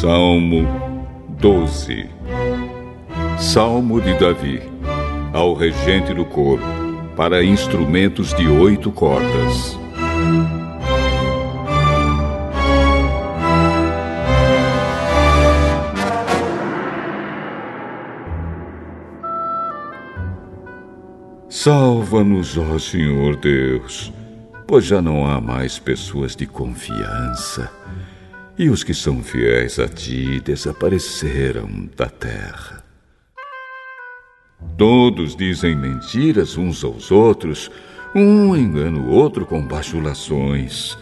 Salmo 12 Salmo de Davi Ao regente do coro Para instrumentos de oito cordas. Salva-nos, ó Senhor Deus, pois já não há mais pessoas de confiança e os que são fiéis a ti desapareceram da terra. Todos dizem mentiras uns aos outros, um engana o outro com bajulações.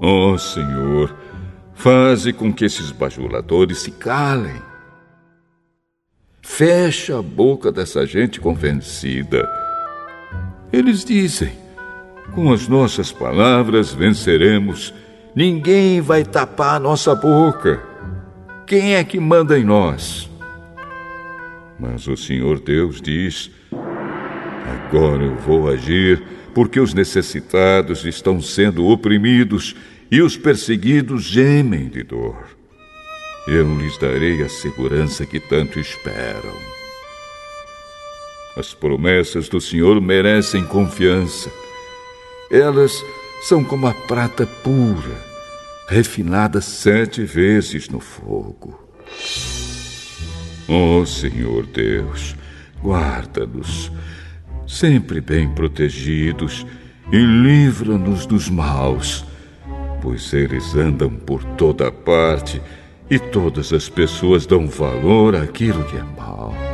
Ó oh, Senhor, faze com que esses bajuladores se calem. Fecha a boca dessa gente convencida. Eles dizem: com as nossas palavras venceremos Ninguém vai tapar a nossa boca. Quem é que manda em nós? Mas o Senhor Deus diz: Agora eu vou agir, porque os necessitados estão sendo oprimidos e os perseguidos gemem de dor. Eu lhes darei a segurança que tanto esperam. As promessas do Senhor merecem confiança. Elas são como a prata pura refinada sete vezes no fogo. Oh, Senhor Deus, guarda-nos, sempre bem protegidos, e livra-nos dos maus, pois eles andam por toda parte e todas as pessoas dão valor àquilo que é mal.